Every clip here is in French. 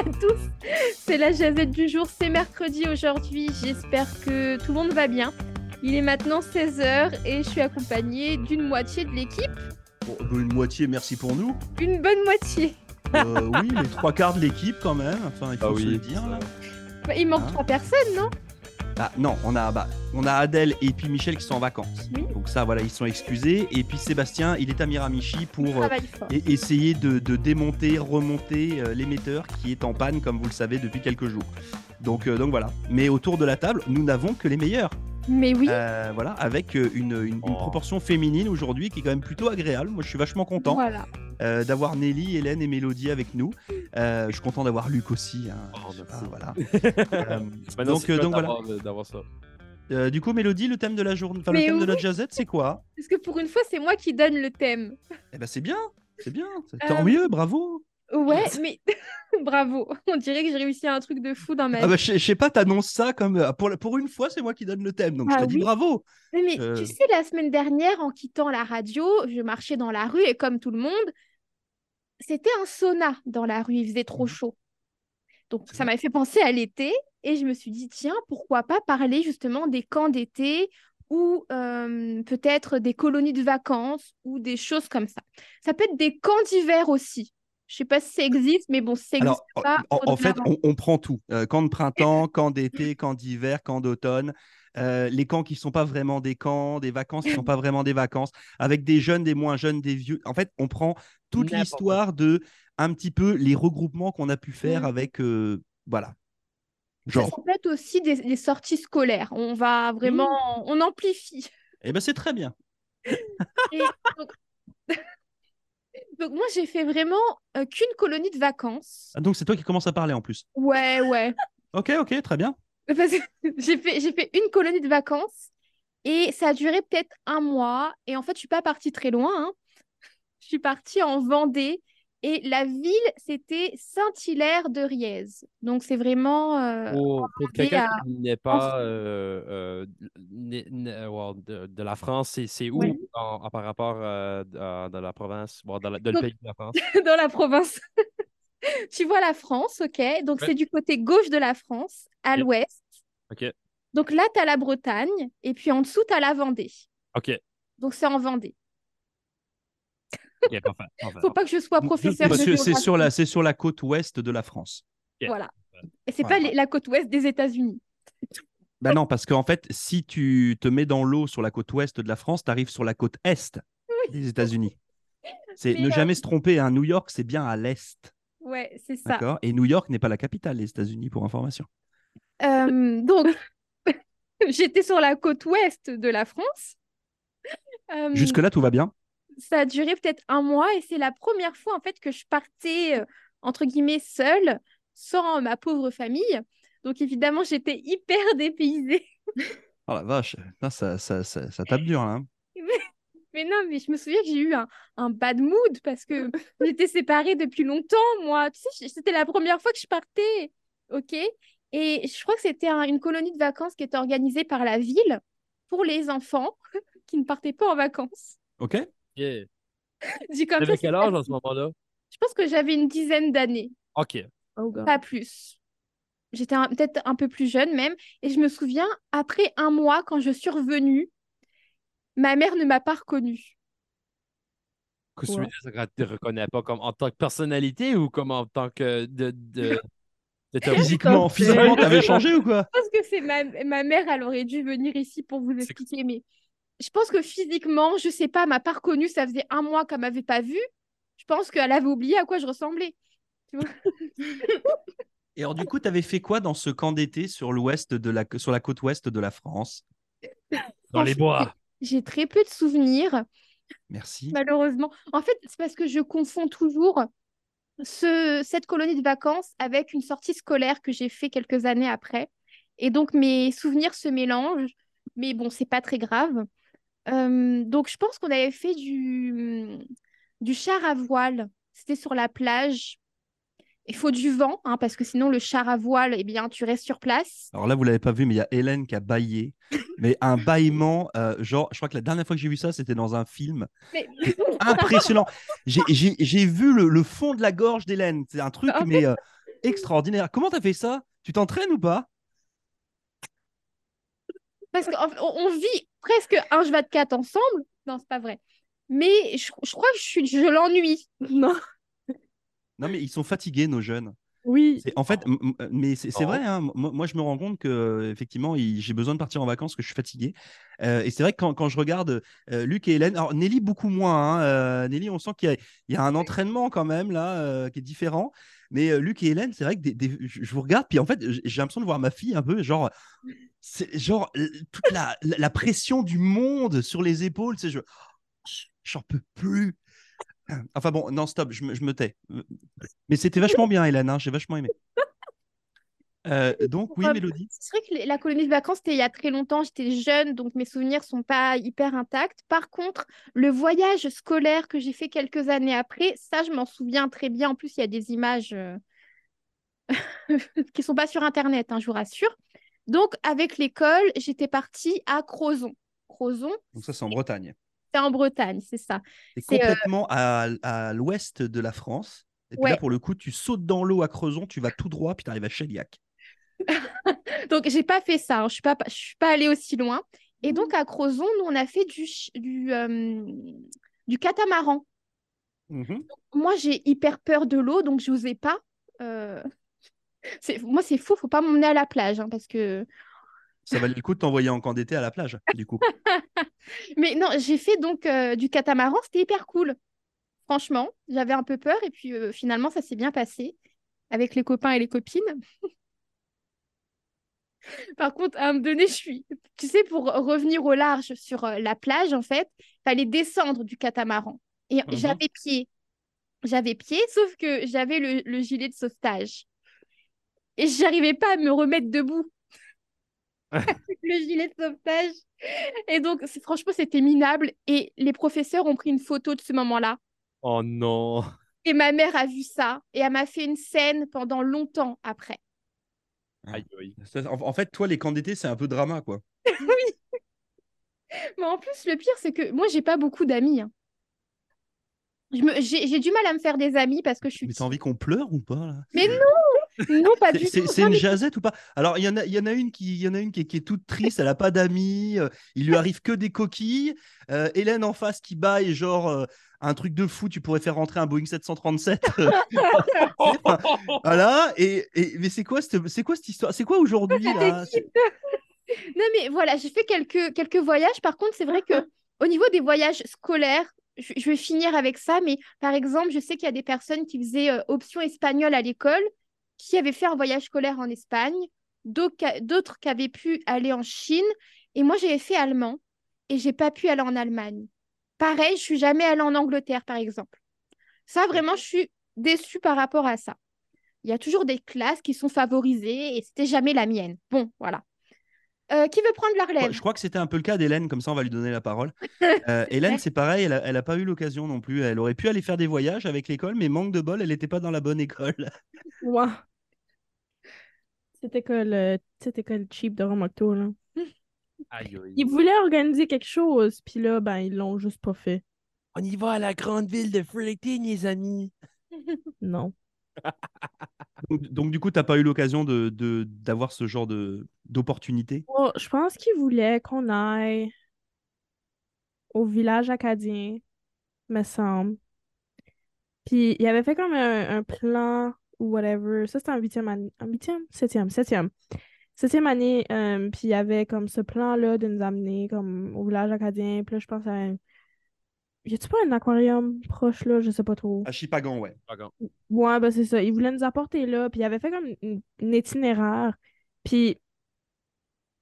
à tous, c'est la jazette du jour, c'est mercredi aujourd'hui, j'espère que tout le monde va bien. Il est maintenant 16h et je suis accompagnée d'une moitié de l'équipe. Bon, bah, une moitié, merci pour nous. Une bonne moitié. Euh, oui, les trois quarts de l'équipe quand même, enfin il faut Ah se oui, le dire. là. Bah, il manque Hein trois personnes, non? Ah, non, on a, bah, on a Adèle et puis Michel qui sont en vacances. Oui. Donc ça, voilà, ils sont excusés. Et puis Sébastien, il est à Miramichi pour euh, et essayer de, de démonter, remonter euh, l'émetteur qui est en panne, comme vous le savez, depuis quelques jours. Donc, euh, donc voilà. Mais autour de la table, nous n'avons que les meilleurs. Mais oui, Euh, voilà, avec une, une- une Oh. proportion féminine aujourd'hui qui est quand même plutôt agréable. Moi, je suis vachement content voilà. Euh, d'avoir Nelly, Hélène et Mélodie avec nous. Euh, je suis content d'avoir Luc aussi. hein. Oh, pas, voilà. Euh, Maintenant, donc, voilà. d'avoir- ça. Euh, du coup, Mélodie, le thème de la journée, enfin le thème de la jazzette, c'est quoi? Parce que pour une fois, c'est moi qui donne le thème. Eh ben, c'est bien, c'est bien. C'est- Euh, Tant mieux, bravo. Ouais, mais bravo. On dirait que j'ai réussi un truc de fou dans ma Ah vie. bah, je je sais pas, t'annonces ça comme pour, la- pour une fois, c'est moi qui donne le thème, donc Ah je te dis bravo. Mais, mais Euh. tu sais, la semaine dernière, en quittant la radio, je marchais dans la rue et comme tout le monde, c'était un sauna dans la rue, il faisait trop Mhm. chaud. Donc ça m'avait fait penser à l'été et je me suis dit, tiens, pourquoi pas parler justement des camps d'été ou euh, peut-être des colonies de vacances ou des choses comme ça. Ça peut être des camps d'hiver aussi. Je sais pas si ça existe, mais bon, ça Alors, existe pas, en, fait, on prend tout. Euh, camp de printemps, camp d'été, camp d'hiver, camp d'automne. Euh, les camps qui sont pas vraiment des camps, des vacances qui sont pas vraiment des vacances, avec des jeunes, des moins jeunes, des vieux. En fait, on prend toute l'histoire de un petit peu les regroupements qu'on a pu faire Mm. avec, euh, voilà, genre. ça peut être aussi des, des sorties scolaires. On va vraiment, on amplifie. Eh ben, c'est très bien. Et donc... donc moi, j'ai fait vraiment euh, qu'une colonie de vacances. Ah, donc, c'est toi qui commences à parler en plus. Ouais, ouais. Ok, ok, très bien. J'ai fait, j'ai fait une colonie de vacances et ça a duré peut-être un mois. Et en fait, je suis pas partie très loin. hein. Je suis partie en Vendée et la ville, c'était Saint-Hilaire de Riez. Donc, c'est vraiment... euh, Pour, pour quelqu'un à- qui n'est pas euh, euh, de, de la France, c'est où Ouais. en- en- par rapport à- dans la province, bon, dans, la- dans le pays de la France? dans la province. tu vois la France, ok? Donc, Ouais. c'est du côté gauche de la France, à l'ouest. OK, Donc là, tu as la Bretagne et puis en dessous, tu as la Vendée. OK, Donc c'est en Vendée. OK, parfait. parfait. Faut pas que je sois professeur c'est sur la, sur la côte ouest de la France. Voilà. Et c'est Ouais. pas les- la côte ouest des États-Unis. Bah non, parce qu'en fait, si tu te mets dans l'eau sur la côte ouest de la France, tu arrives sur la côte est des États-Unis. C'est ne jamais se tromper. Hein, New York, c'est bien à l'est, Ouais, c'est ça. d'accord. Et New York n'est pas la capitale des États-Unis, pour information. Euh, donc, j'étais sur la côte ouest de la France. Euh, Jusque là, tout va bien. ça a duré peut-être un mois et c'est la première fois en fait que je partais euh, entre guillemets seule, sans ma pauvre famille. Donc évidemment, j'étais hyper dépaysée. Oh la vache, ça, ça, ça, ça tape dur. Hein. Mais non, mais je me souviens que j'ai eu un, un bad mood parce que j'étais séparée depuis longtemps, moi. Tu sais, c'était la première fois que je partais. OK? Et je crois que c'était un- une colonie de vacances qui était organisée par la ville pour les enfants qui ne partaient pas en vacances. Ok. Comme ça, c'est quel âge à ce moment-là? Je pense que j'avais une dizaine d'années, OK. pas plus. J'étais peut-être un peu plus jeune même. Et je me souviens, après un mois, quand je suis revenue, ma mère ne m'a pas reconnue. Tu Ouais. ne te reconnaît pas comme en tant que personnalité ou comme en tant que de, de, Physiquement, physiquement, t'avais changé ou quoi? Je pense que c'est ma, ma mère, elle aurait dû venir ici pour vous expliquer, mais je pense que physiquement, je sais pas, elle m'a pas reconnue, ça faisait un mois qu'elle m'avait pas vue. Je pense qu'elle avait oublié à quoi je ressemblais. Tu vois Et alors, du coup, t'avais fait quoi dans ce camp d'été sur l'ouest de la, sur la côte ouest de la France? Dans les bois. J'ai très peu de souvenirs, Merci. malheureusement. En fait, c'est parce que je confonds toujours ce, cette colonie de vacances avec une sortie scolaire que j'ai fait quelques années après. Et donc, mes souvenirs se mélangent, mais bon, c'est pas très grave. Euh, donc, je pense qu'on avait fait du, du char à voile. C'était sur la plage. Il faut du vent, hein, parce que sinon, le char à voile, eh bien, tu restes sur place. Alors là, vous l'avez pas vu, mais il y a Hélène qui a baillé. Mais un bâillement, euh, genre, je crois que la dernière fois que j'ai vu ça, c'était dans un film. Mais... Impressionnant. J'ai- vu le, le fond de la gorge d'Hélène. C'est un truc, En mais euh, extraordinaire. Comment t'as fait ça? Tu t'entraînes ou pas? Parce qu'on on vit presque un 24 ensemble. Non, c'est pas vrai. Mais je, je crois que je, je l'ennuie. Non. Non, mais ils sont fatigués, nos jeunes. Oui. C'est- En fait, mais c'est c'est Oh. vrai. hein, Moi, moi, je me rends compte que euh, effectivement, j'ai besoin de partir en vacances, que je suis fatigué. Euh, et c'est vrai que quand, quand je regarde euh, Luc et Hélène, alors Nelly beaucoup moins. hein, euh, Nelly, on sent qu'il y, a- il y a un entraînement quand même là euh, qui est différent. Mais euh, Luc et Hélène, c'est vrai que des- des- je vous regarde, puis en fait, j'ai l'impression de voir ma fille un peu, genre, c'est genre toute la, la- la pression du monde sur les épaules. Sais, je, j'en peux plus. Enfin bon, non, stop, je me, je me tais. Mais c'était vachement bien, Hélène, hein, j'ai vachement aimé. Euh, donc, oui, Mélodie. C'est vrai que la colonie de vacances, c'était il y a très longtemps. J'étais jeune, donc mes souvenirs sont pas hyper intacts. Par contre, le voyage scolaire que j'ai fait quelques années après, ça, je m'en souviens très bien. En plus, il y a des images euh, qui sont pas sur Internet, hein, je vous rassure. Donc, avec l'école, j'étais partie à Crozon. Crozon, Donc, ça, c'est en Bretagne. C'est en Bretagne, c'est ça. C'est euh, complètement à, à l'ouest de la France. Et puis là, pour le coup, tu sautes dans l'eau à Creuson, tu vas tout droit, puis tu arrives à Cheliac. Donc, j'ai pas fait ça. hein. Je suis pas, je suis pas allée aussi loin. Et donc, à Crozon, nous, on a fait du, euh, du catamaran. Moi, j'ai hyper peur de l'eau, donc je n'osais pas. euh, Moi, c'est fou, faut pas m'emmener à la plage, hein, parce que. Ça valait le coup de t'envoyer en camp d'été à la plage, du coup. Mais non, j'ai fait donc euh, du catamaran, c'était hyper cool. Franchement, j'avais un peu peur, et puis euh, finalement, ça s'est bien passé avec les copains et les copines. Par contre, à un moment donné, je suis. Tu sais, pour revenir au large sur euh, la plage, en fait, fallait descendre du catamaran. Et Mhm. j'avais pied. J'avais pied, sauf que j'avais le, le gilet de sauvetage. Et j'arrivais pas à me remettre debout. avec le gilet de sauvetage. Et donc, c'est- franchement, c'était minable. Et les professeurs ont pris une photo de ce moment-là. Oh non. Et ma mère a vu ça. Et elle m'a fait une scène pendant longtemps après. Aïe, aïe. En, fait, toi, les camps d'été, c'est un peu drama, quoi. Mais en plus, le pire, c'est que moi, j'ai pas beaucoup d'amis. hein. Je me- J'ai j'ai du mal à me faire des amis parce que je suis. Mais t'as envie qu'on pleure ou pas là? Mais non Non, pas C'est- du C'est tout. c'est une mais- jazette ou pas? Alors, il y en a, il y en a une qui, il y en a une qui, est- qui est toute triste, elle a pas d'amis, euh, il lui arrive que des coquilles. Euh, Hélène en face qui baille, genre euh, un truc de fou, tu pourrais faire rentrer un Boeing 737. euh, voilà. Et, et- mais c'est quoi, cette- c'est quoi cette histoire? C'est quoi aujourd'hui là? Non, mais voilà, j'ai fait quelques, quelques voyages. Par contre, c'est vrai que au niveau des voyages scolaires, je, je vais finir avec ça. Mais par exemple, je sais qu'il y a des personnes qui faisaient euh, option espagnole à l'école, qui avaient fait un voyage scolaire en Espagne, d'autres qui- avaient pu aller en Chine. Et moi, j'avais fait allemand et j'ai pas pu aller en Allemagne. Pareil, je suis jamais allée en Angleterre, par exemple. Ça, vraiment, je suis déçue par rapport à ça. Il y a toujours des classes qui sont favorisées et c'était jamais la mienne. Bon, voilà. Euh, qui veut prendre la relève? Je crois que c'était un peu le cas d'Hélène, comme ça on va lui donner la parole. Euh, Hélène, c'est pareil, elle a, elle a pas eu l'occasion non plus. Elle aurait pu aller faire des voyages avec l'école, mais manque de bol, elle n'était pas dans la bonne école. Ouais. Cette école, euh, cette école cheap de Romocto, là. Aïe, aïe. Ils voulaient organiser quelque chose, puis là, ben, ils l'ont juste pas fait. On y va à la grande ville de Fredericton, les amis. Non. Donc, donc, du coup, tu n'as pas eu l'occasion de, de- d'avoir ce genre de, d'opportunité? Oh, je pense qu'ils voulaient qu'on aille au village acadien, me semble. Puis il avait fait comme un, un plan ou whatever. Ça, c'était en huitième année. En huitième? Septième, septième. Septième année, euh, puis il y avait comme ce plan-là de nous amener comme au village acadien. Puis là, je pense à un... Y a-tu pas un aquarium proche là? Je sais pas trop. À Chipagan, ouais. Ouais, ben c'est ça. Il voulait nous apporter là, puis il avait fait comme une, une itinéraire. Puis,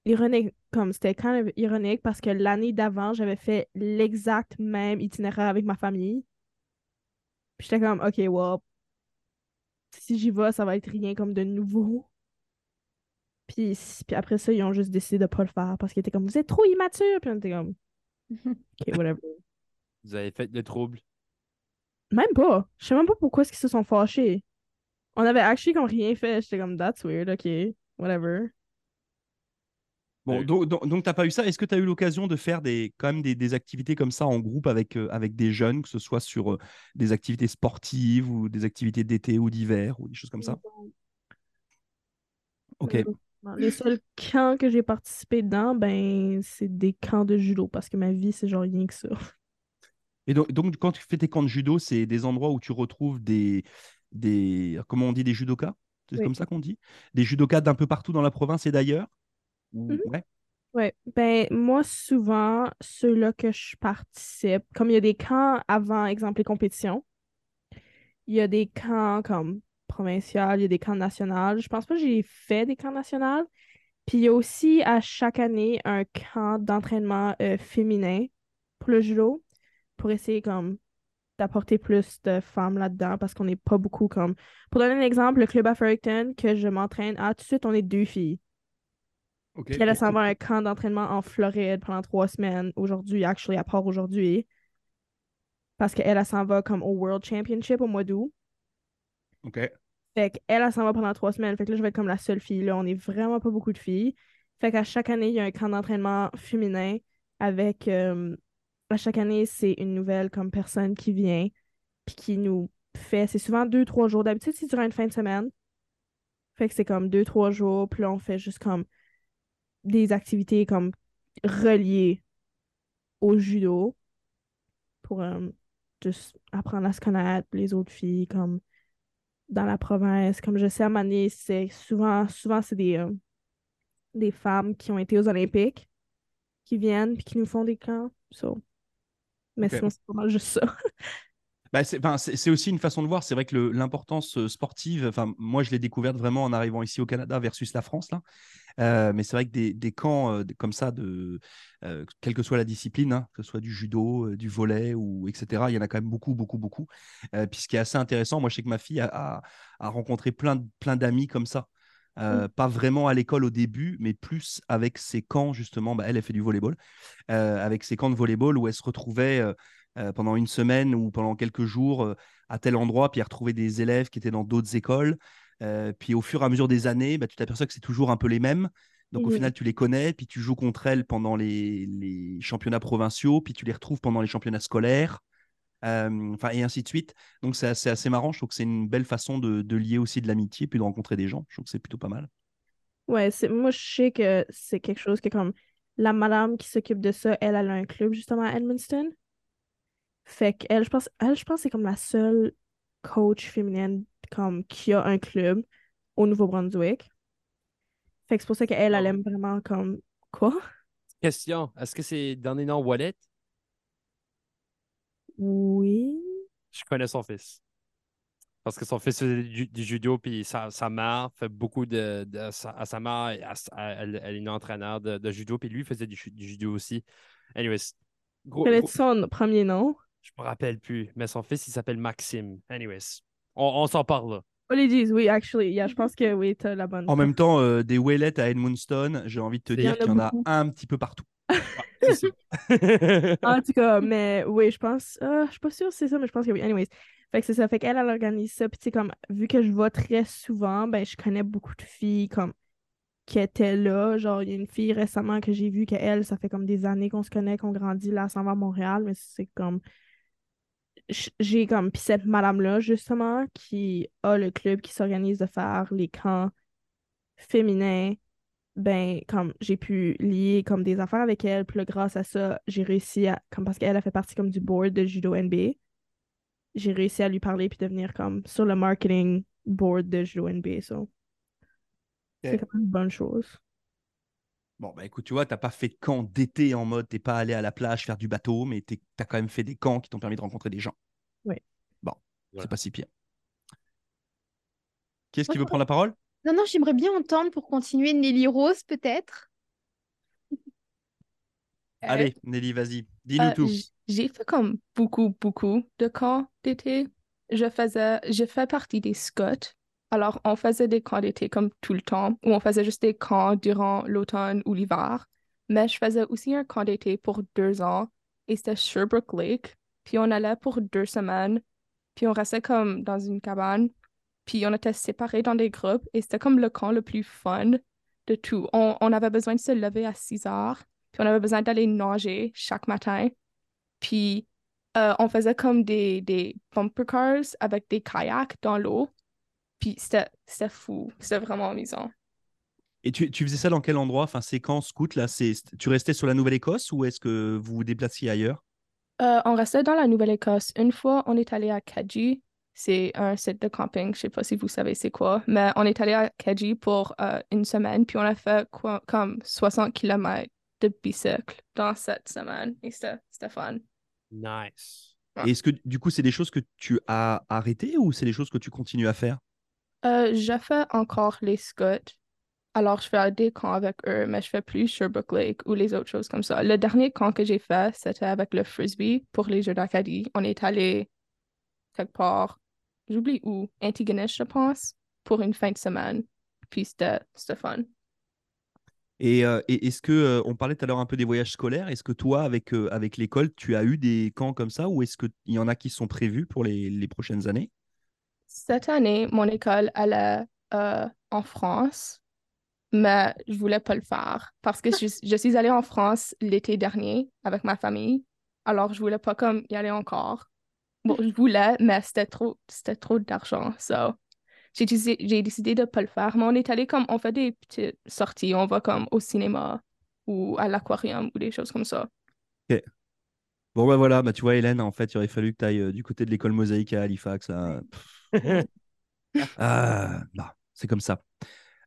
ironique, comme c'était quand même ironique parce que l'année d'avant, j'avais fait l'exact même itinéraire avec ma famille. Puis j'étais comme, ok, well, si j'y vais, ça va être rien comme de nouveau. Puis, après ça, ils ont juste décidé de pas le faire parce qu'ils étaient comme, vous êtes trop immature. Puis on était comme, ok, whatever. Vous avez fait le trouble. Même pas. Je sais même pas pourquoi est-ce qu'ils se sont fâchés. On avait actually comme rien fait. J'étais comme, that's weird, ok, whatever. Bon, Oui. donc, donc, donc t'as pas eu ça. Est-ce que tu as eu l'occasion de faire des, quand même des, des activités comme ça en groupe avec, euh, avec des jeunes, que ce soit sur euh, des activités sportives ou des activités d'été ou d'hiver ou des choses comme ça? Ok. Euh, non, Les seuls camps que j'ai participé dedans, ben, c'est des camps de judo parce que ma vie, c'est genre rien que ça. Et donc, donc, quand tu fais tes camps de judo, c'est des endroits où tu retrouves des, des comment on dit, des judokas? C'est Oui. comme ça qu'on dit? Des judokas d'un peu partout dans la province et d'ailleurs? Ou- Mhm. Ouais. Ouais, ben moi souvent, ceux-là que je participe, comme il y a des camps avant, exemple, les compétitions, il y a des camps comme provincial, il y a des camps nationaux. Je pense pas que j'ai fait des camps nationaux. Puis il y a aussi à chaque année un camp d'entraînement euh, féminin pour le judo, pour essayer comme d'apporter plus de femmes là-dedans parce qu'on n'est pas beaucoup comme. Pour donner un exemple, le club à Fredericton que je m'entraîne à, tout de suite, on est deux filles. Puis elle s'en va à un camp d'entraînement en Floride pendant trois semaines aujourd'hui, actually, à part aujourd'hui. Parce qu'elle, elle s'en va comme au World Championship au mois d'août. Ok. Fait qu'elle, elle s'en va pendant trois semaines. Fait que là, je vais être comme la seule fille. Là, on est vraiment pas beaucoup de filles. Fait qu'à chaque année, il y a un camp d'entraînement féminin avec. euh, à chaque année, c'est une nouvelle comme personne qui vient. Puis qui nous fait. C'est souvent deux, trois jours. D'habitude, c'est durant une fin de semaine. Fait que c'est comme deux, trois jours. Puis là, on fait juste comme des activités comme reliées au judo pour euh, juste apprendre à se connaître les autres filles comme dans la province. Comme je sais à Mané c'est souvent souvent c'est des euh, des femmes qui ont été aux Olympiques qui viennent puis qui nous font des camps so. mais sinon c'est pas mal juste ça Bah, c'est enfin, aussi une façon de voir. C'est vrai que l'importance sportive, enfin, moi, je l'ai découverte vraiment en arrivant ici au Canada versus la France. Là. Euh, mais c'est vrai que des, des camps euh, comme ça, de, euh, quelle que soit la discipline, hein, que ce soit du judo, du volet, ou etc., il y en a quand même beaucoup, beaucoup, beaucoup. Puis ce qui est assez intéressant, moi, je sais que ma fille a, a- a rencontré plein, plein d'amis comme ça. Euh, Pas vraiment à l'école au début, mais plus avec ses camps, justement. Bah, elle, elle fait du volleyball. Euh, avec ses camps de volleyball où elle se retrouvait. euh, euh, pendant une semaine ou pendant quelques jours euh, à tel endroit, puis à retrouver des élèves qui étaient dans d'autres écoles. Euh, puis au fur et à mesure des années, bah, tu t'aperçois que c'est toujours un peu les mêmes. Donc au Mhm. final, tu les connais, puis tu joues contre elles pendant les, les championnats provinciaux, puis tu les retrouves pendant les championnats scolaires, enfin et ainsi de suite. Donc c'est assez, assez marrant. Je trouve que c'est une belle façon de, de lier aussi de l'amitié, puis de rencontrer des gens. Je trouve que c'est plutôt pas mal. ouais moi je sais que c'est quelque chose que comme la madame qui s'occupe de ça elle, elle a un club justement à Edmundston fait qu'elle je pense elle je pense que c'est comme la seule coach féminine comme qui a un club au Nouveau-Brunswick fait que c'est pour ça qu'elle elle aime vraiment comme quoi? Question, est-ce que c'est dernier nom Wallet? oui Je connais son fils. Parce que son fils faisait du, du judo, puis sa, sa mère fait beaucoup de. de- sa, à sa mère, elle, elle- est une entraîneur de, de judo, puis lui faisait du, ju- du judo aussi. Anyways, gros, connais-tu gros- son premier nom? Je me rappelle plus, mais son fils, il s'appelle Maxime. Anyways, on, on s'en parle là. Oh, les disent, oui, actually. Yeah, je pense que oui, t'as la bonne. En même temps, euh, des Waylettes à Edmundston, j'ai envie de te dire qu'il y en a un petit peu partout. En tout cas, mais oui, je pense. ah, je suis pas sûre si c'est ça, mais je pense que oui. Anyways. Fait que c'est ça. Fait qu'elle, elle organise ça. Puis, tu sais, comme, vu que je vais très souvent, ben, je connais beaucoup de filles, comme, qui étaient là. Genre, il y a une fille récemment que j'ai vue, qu'elle, ça fait comme des années qu'on se connaît, qu'on grandit là, sans va à Montréal, mais c'est comme. J'ai comme. Puis, cette madame-là, justement, qui a le club qui s'organise de faire les camps féminins ben, comme j'ai pu lier comme des affaires avec elle, puis là, grâce à ça, j'ai réussi à, comme parce qu'elle a fait partie comme du board de Judo NBA, j'ai réussi à lui parler puis devenir comme sur le marketing board de Judo NBA, so. C'est quand même une bonne chose. Bon, bah écoute, tu vois, t'as pas fait de camp d'été en mode, t'es pas allé à la plage faire du bateau, mais tu as quand même fait des camps qui t'ont permis de rencontrer des gens. Oui. Bon, Voilà. c'est pas si pire. Qui est-ce qui veut prendre la parole? Non, non, j'aimerais bien entendre pour continuer Nelly Rose, peut-être. Euh, Allez, Nelly, vas-y, dis-nous euh, tout. J'ai fait comme beaucoup, beaucoup de camps d'été. Je faisais, je fais partie des scouts. Alors, on faisait des camps d'été comme tout le temps, ou on faisait juste des camps durant l'automne ou l'hiver. Mais je faisais aussi un camp d'été pour deux ans, et c'était Sherbrooke Lake. Puis on allait pour deux semaines, puis on restait comme dans une cabane, puis on était séparés dans des groupes, et c'était comme le camp le plus fun de tout. On, avait besoin de se lever à 6 heures, puis on avait besoin d'aller nager chaque matin. Puis euh, on faisait comme des bumper cars avec des kayaks dans l'eau. Puis c'était c'était fou. C'était vraiment amusant. Et tu, tu faisais ça dans quel endroit? Enfin, c'est quand scout là c'est, Tu restais sur la Nouvelle-Écosse ou est-ce que vous vous déplaciez ailleurs? Euh, on restait dans la Nouvelle-Écosse. Une fois, on est allé à Kaji. C'est un site de camping. Je sais pas si vous savez c'est quoi, mais on est allé à Kaji pour euh, une semaine, puis on a fait quoi, comme 60 km de bicycle dans cette semaine. Et c'était c'était fun. Nice. Ouais. Et Est-ce que du coup, c'est des choses que tu as arrêtées ou c'est des choses que tu continues à faire? Euh, je fais encore les scouts. Alors, je fais des camps avec eux, mais je fais plus Sherbrooke Lake ou les autres choses comme ça. Le dernier camp que j'ai fait, c'était avec le frisbee pour les Jeux d'Acadie. On est allé quelque part, j'oublie où, Antigonish, je pense, pour une fin de semaine. Puis c'était fun. Et, euh, et est-ce que euh, on parlait tout à l'heure un peu des voyages scolaires Est-ce que toi, avec, avec l'école, tu as eu des camps comme ça ou est-ce qu'il y en a qui sont prévus pour les, les prochaines années? Cette année, mon école allait euh, en France, mais je voulais pas le faire parce que je, je suis allée en France l'été dernier avec ma famille. Alors, je voulais pas comme y aller encore. Bon, je voulais, mais c'était trop, c'était trop d'argent. So, j'ai décidé, de pas le faire. Mais on est allé comme, on fait des petites sorties. On va comme au cinéma ou à l'aquarium ou des choses comme ça. Bon, bah voilà, bah, tu vois, Hélène, en fait, il aurait fallu que tu ailles du côté de l'école mosaïque à Halifax. Ah, bah, c'est comme ça.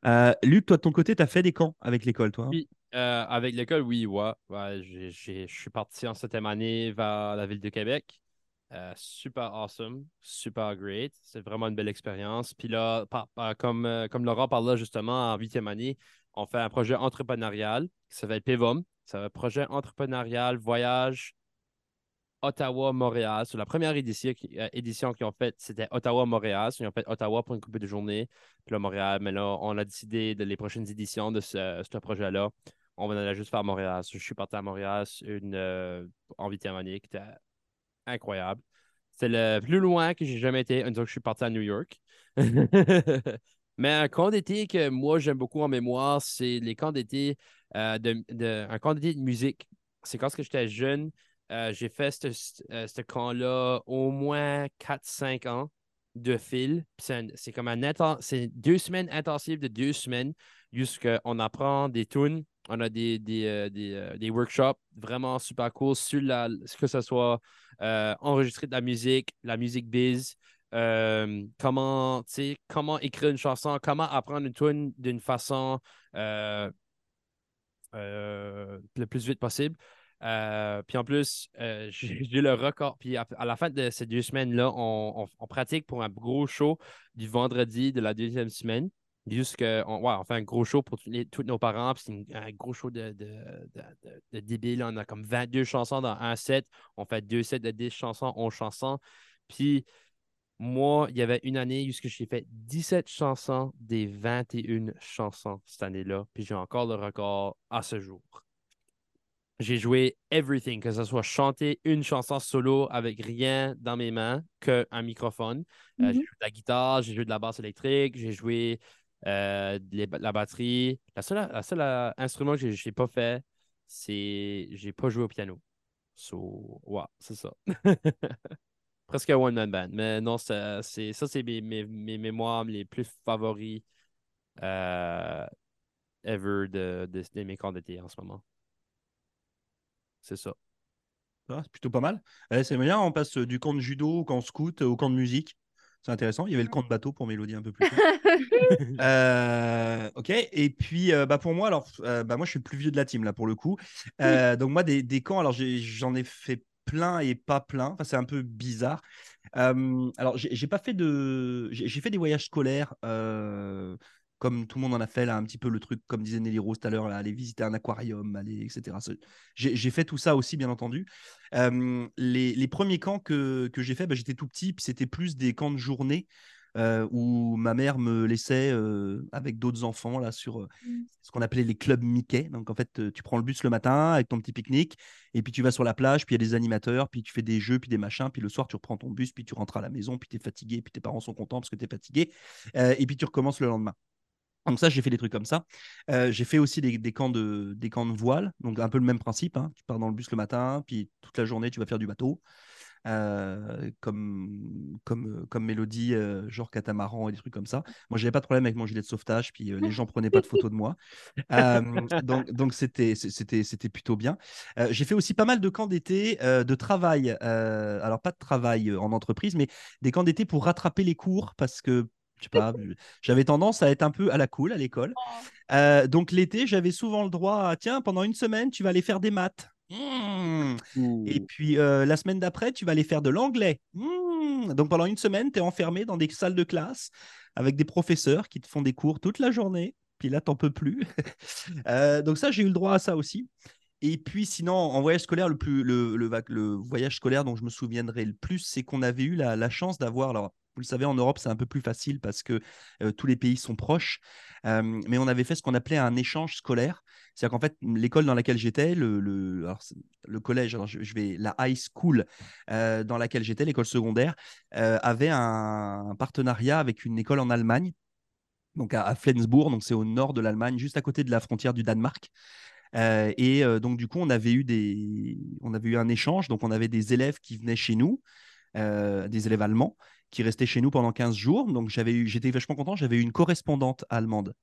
Euh, Luc, toi, de ton côté, tu as fait des camps avec l'école, toi hein? Oui. Euh, avec l'école, oui, ouais. Ouais, je suis parti en septième année vers la ville de Québec. Euh, super awesome, super great. C'est vraiment une belle expérience. Puis là, comme, euh, comme Laurent parle justement, en huitième année, on fait un projet entrepreneurial qui s'appelle PEVOM. C'est un projet entrepreneurial voyage Ottawa-Montréal. C'est la première euh, édition qu'ils ont faite, c'était Ottawa-Montréal. Ils ont fait Ottawa pour une couple de journées. Puis là, Montréal. Mais là, on a décidé de les prochaines éditions de ce, projet-là. On va aller juste faire Montréal. Je suis parti à Montréal une, euh, en huitième incroyable. C'est le plus loin que j'ai jamais été une fois que je suis parti à New York. Mais un camp d'été que moi j'aime beaucoup en mémoire, c'est les camps d'été, euh, de, de- un camp d'été de musique. C'est quand j'étais jeune, euh, j'ai fait euh, ce camp-là au moins 4-5 ans de fil. C'est comme un c'est deux semaines intensives de deux semaines, jusqu'on apprend des tunes, on a des, des, euh, des, des workshops vraiment super cool sur la, que ce soit enregistrer de la musique, la musique biz, comment, comment écrire une chanson, comment apprendre une tune d'une façon le plus vite possible. Euh, puis en plus, euh, j'ai le record. Puis à, à la fin de ces deux semaines-là, on, on- on pratique pour un gros show du vendredi de la deuxième semaine. Juste que, on, ouais, on fait un gros show pour tous nos parents. Puis c'est un gros show de, de. On a comme 22 chansons dans un set. On fait deux sets de 10 chansons, 11 chansons. Puis moi, il y avait une année où j'ai fait 17 chansons des 21 chansons cette année-là. Puis j'ai encore le record à ce jour. J'ai joué everything, que ce soit chanter une chanson solo avec rien dans mes mains qu'un microphone. Euh, J'ai Mhm. joué de la guitare, j'ai joué de la basse électrique, j'ai joué euh, les- la batterie. La seule, la seule euh, instrument que j'ai pas fait, c'est j'ai pas joué au piano. So, ouais, c'est ça. Presque un one-man band. Mais non, ça, c'est, ça, c'est mes, mes, mes mémoires les plus favoris euh, ever de, de, de mes camps d'été en ce moment. C'est ça. Va, C'est plutôt pas mal. Eh, c'est bien, on passe du camp de judo au camp scout au camp de musique. C'est intéressant. Il y avait le camp de bateau pour Mélodie un peu plus. Euh, ok, et puis euh, bah, pour moi, alors euh, bah, moi je suis le plus vieux de la team là pour le coup. Euh, donc moi des, des camps, alors j'en ai fait plein et pas plein. Enfin, c'est un peu bizarre. Euh, alors j'ai pas fait de, j'ai j'ai fait des voyages scolaires. Comme tout le monde en a fait là, un petit peu le truc, comme disait Nelly Rose tout à l'heure, aller visiter un aquarium, aller, etc. J'ai fait tout ça aussi, bien entendu. Euh, les, les premiers camps que, que j'ai fait, bah, j'étais tout petit, puis c'était plus des camps de journée euh, où ma mère me laissait euh, avec d'autres enfants là sur euh, Mm. ce qu'on appelait les clubs Mickey. Donc en fait, tu prends le bus le matin avec ton petit pique-nique et puis tu vas sur la plage, puis il y a des animateurs, puis tu fais des jeux, puis des machins, puis le soir tu reprends ton bus, puis tu rentres à la maison, puis tu es fatigué, puis tes parents sont contents parce que tu es fatigué, et puis tu recommences le lendemain. Donc ça, j'ai fait des trucs comme ça. Euh, j'ai fait aussi des, camps de, des camps de voile, donc un peu le même principe. hein. Tu pars dans le bus le matin, puis toute la journée, tu vas faire du bateau. euh, comme, comme, comme mélodie, euh, genre catamaran et des trucs comme ça. Moi, j'avais pas de problème avec mon gilet de sauvetage, puis euh, les gens prenaient pas de photos de moi. Euh, donc, donc c'était, c'était, c'était plutôt bien. Euh, j'ai fait aussi pas mal de camps d'été euh, de travail. euh, alors, pas de travail euh, en entreprise, mais des camps d'été pour rattraper les cours parce que. Je sais pas, j'avais tendance à être un peu à la cool à l'école. Euh, donc l'été, j'avais souvent le droit à tiens, pendant une semaine, tu vas aller faire des maths. Mmh. Et puis euh, la semaine d'après, tu vas aller faire de l'anglais. Mmh. Donc pendant une semaine, tu es enfermé dans des salles de classe avec des professeurs qui te font des cours toute la journée. Puis là, t'en peux plus. Euh, donc ça, j'ai eu le droit à ça aussi. Et puis sinon, en voyage scolaire, le, plus, le, le, le voyage scolaire dont je me souviendrai le plus, c'est qu'on avait eu la, la chance d'avoir, alors vous le savez, en Europe, c'est un peu plus facile parce que tous les pays sont proches, mais on avait fait ce qu'on appelait un échange scolaire. C'est-à-dire qu'en fait, l'école dans laquelle j'étais, le, le, collège, je, vais, la high school dans laquelle j'étais, l'école secondaire, avait un, partenariat avec une école en Allemagne, donc à, Flensburg, donc c'est au nord de l'Allemagne, juste à côté de la frontière du Danemark. Et donc, du coup, on avait, eu des... on avait eu un échange. Donc, on avait des élèves qui venaient chez nous, euh, des élèves allemands, qui restaient chez nous pendant 15 jours. Donc, j'avais j'étais vachement content. J'avais eu une correspondante allemande.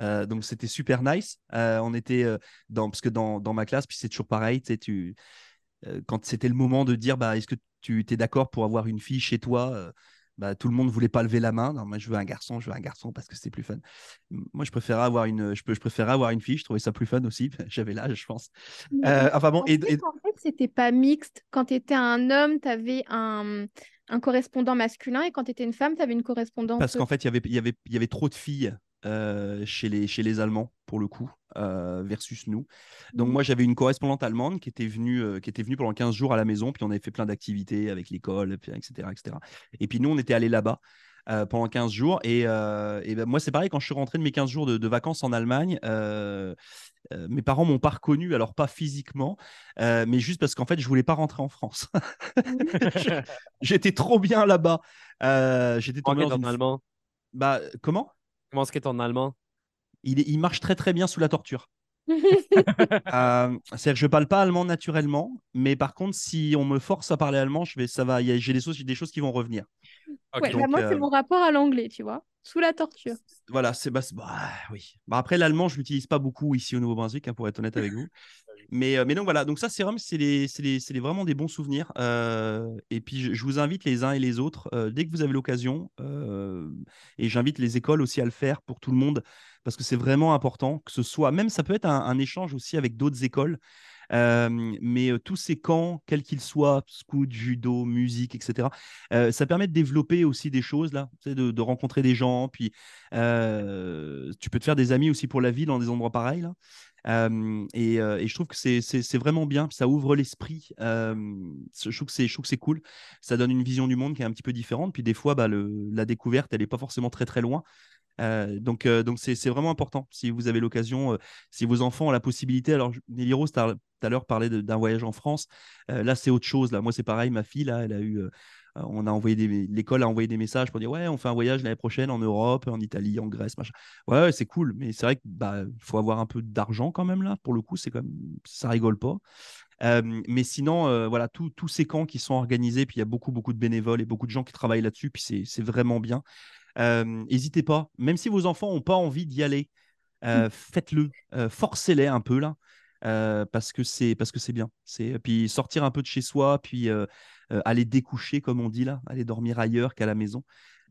Euh, donc, c'était super nice. Euh, on était dans... Parce que dans, dans ma classe, puis c'est toujours pareil, tu quand c'était le moment de dire bah, est-ce que tu es d'accord pour avoir une fille chez toi bah, tout le monde voulait pas lever la main. Non, moi, je veux un garçon, je veux un garçon parce que c'est plus fun. Moi, je préférais avoir une, je, peux, je préférais avoir une fille. Je trouvais ça plus fun aussi. J'avais l'âge, je pense. Euh, enfin bon, et, et- En fait, c'était pas mixte. Quand tu étais un homme, tu avais un, un correspondant masculin et quand tu étais une femme, tu avais une correspondante. parce qu'en fait, il y avait, il y avait, il y avait trop de filles euh, chez les, chez les Allemands pour le coup euh, versus nous. Donc moi, j'avais une correspondante allemande qui était venue, euh, qui était venue pendant 15 jours à la maison, puis on avait fait plein d'activités avec l'école, etc., etc. Et puis nous, on était allés là-bas. pendant 15 jours et, et ben, moi c'est pareil quand je suis rentré de mes 15 jours de, de vacances en Allemagne euh, mes parents m'ont pas reconnu alors pas physiquement euh, mais juste parce qu'en fait je voulais pas rentrer en France j'étais trop bien là-bas euh, j'étais tombé dans une... allemand? bah comment? Comment est-ce que ton allemand? il, est- il marche très très bien sous la torture. Euh, C'est-à-dire que je parle pas allemand naturellement, mais par contre, si on me force à parler allemand, je vais, ça va, j'ai des choses, des choses qui vont revenir. Ok. Ouais, bah, donc, moi, euh, c'est mon rapport à l'anglais, tu vois, sous la torture. Voilà, c'est bah, c'est- bah, oui. Bah, après l'allemand, je l'utilise pas beaucoup ici au Nouveau-Brunswick, hein, pour être honnête avec vous. Mais, euh, mais donc voilà, donc ça c'est vraiment, des bons souvenirs. Euh, et puis je, vous invite les uns et les autres, euh, dès que vous avez l'occasion, et j'invite les écoles aussi à le faire pour tout le monde, parce que c'est vraiment important que ce soit, même ça peut être un, échange aussi avec d'autres écoles. Mais tous ces camps, quels qu'ils soient, scout, judo, musique, etc., ça permet de développer aussi des choses là, de, de rencontrer des gens. Puis tu peux te faire des amis aussi pour la vie dans des endroits pareils là. Et, je trouve que c'est vraiment bien, ça ouvre l'esprit. Je trouve que c'est cool. Ça donne une vision du monde qui est un petit peu différente. Puis des fois, bah, la découverte, elle n'est pas forcément très très loin. Donc c'est vraiment important. Si vous avez l'occasion, si vos enfants ont la possibilité. Alors Nelly Rose tout à l'heure parlait d'un voyage en France. Là c'est autre chose. Là moi c'est pareil. Ma fille là, elle a eu. Euh, on a envoyé des, l'école a envoyé des messages pour dire ouais on fait un voyage l'année prochaine en Europe, en Italie, en Grèce, machin. Ouais, ouais, c'est cool, mais c'est vrai que bah faut avoir un peu d'argent quand même là. Pour le coup, c'est comme ça rigole pas. Euh, mais sinon, euh, voilà, tous ces camps qui sont organisés, puis il y a beaucoup beaucoup de bénévoles et beaucoup de gens qui travaillent là-dessus, puis c'est c'est vraiment bien. Euh, N'hésitez pas, même si vos enfants n'ont pas envie d'y aller, euh, faites-le, euh, forcez-les un peu là. parce que c'est parce que c'est bien. C'est puis sortir un peu de chez soi, puis euh, aller découcher comme on dit là, aller dormir ailleurs qu'à la maison.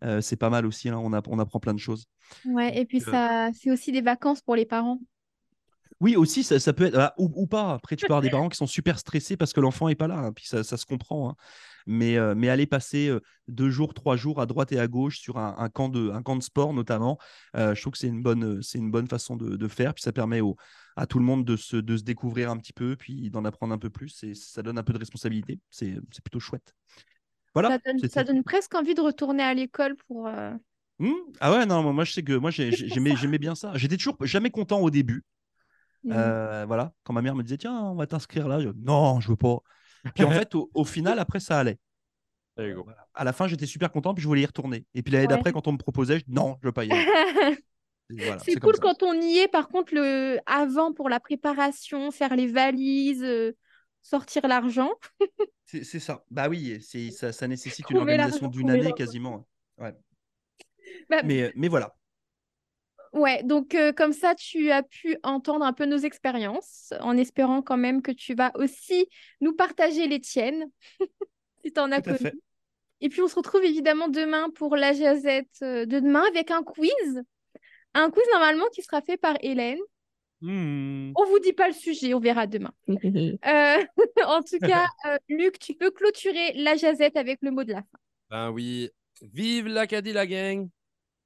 Euh, c'est pas mal aussi. Là, on, a- on apprend plein de choses. Ouais, et puis Euh, ça, c'est aussi des vacances pour les parents. Oui, aussi, ça, ça peut être. ah, ou, ou pas. Après, tu peux avoir des parents qui sont super stressés parce que l'enfant n'est pas là. hein, puis ça, ça se comprend. hein. Mais, euh, mais aller passer euh, deux jours, trois jours à droite et à gauche sur un, un camp, de, un camp de sport, notamment, euh, je trouve que c'est une bonne, c'est une bonne façon de, de faire. Puis ça permet au, à tout le monde de se, de se découvrir un petit peu, puis d'en apprendre un peu plus. Et ça donne un peu de responsabilité. C'est c'est plutôt chouette. Voilà. Ça donne, c'était- ça donne presque envie de retourner à l'école pour. Hmm ah ouais, non, moi je sais que moi j'ai- j'ai- j'aimais j'aimais bien ça. J'étais toujours jamais content au début. Mm. Euh, voilà, quand ma mère me disait tiens, on va t'inscrire là, je, non, je veux pas. Puis en fait, au, au final, après, ça allait. Voilà. À la fin, j'étais super content, puis je voulais y retourner. Et puis l'année Ouais. d'après, quand on me proposait, je dis non, je veux pas y aller. Voilà, c'est cool quand on y est. Par contre, le avant pour la préparation, faire les valises, euh, sortir l'argent. C'est ça. Bah oui, c'est ça, ça nécessite une organisation d'une année quasiment. Ouais. Bah, Mais, mais voilà. Ouais, donc euh, comme ça, tu as pu entendre un peu nos expériences, en espérant quand même que tu vas aussi nous partager les tiennes, si tu en as fait. connu. Et puis on se retrouve évidemment demain pour la jazette euh, de demain avec un quiz. Un quiz normalement qui sera fait par Hélène. Hmm. On vous dit pas le sujet, on verra demain. Euh, en tout cas, euh, Luc, tu peux clôturer la jazette avec le mot de la fin. Ben oui. Vive l'Acadie, la gang!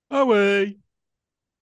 Ah ouais.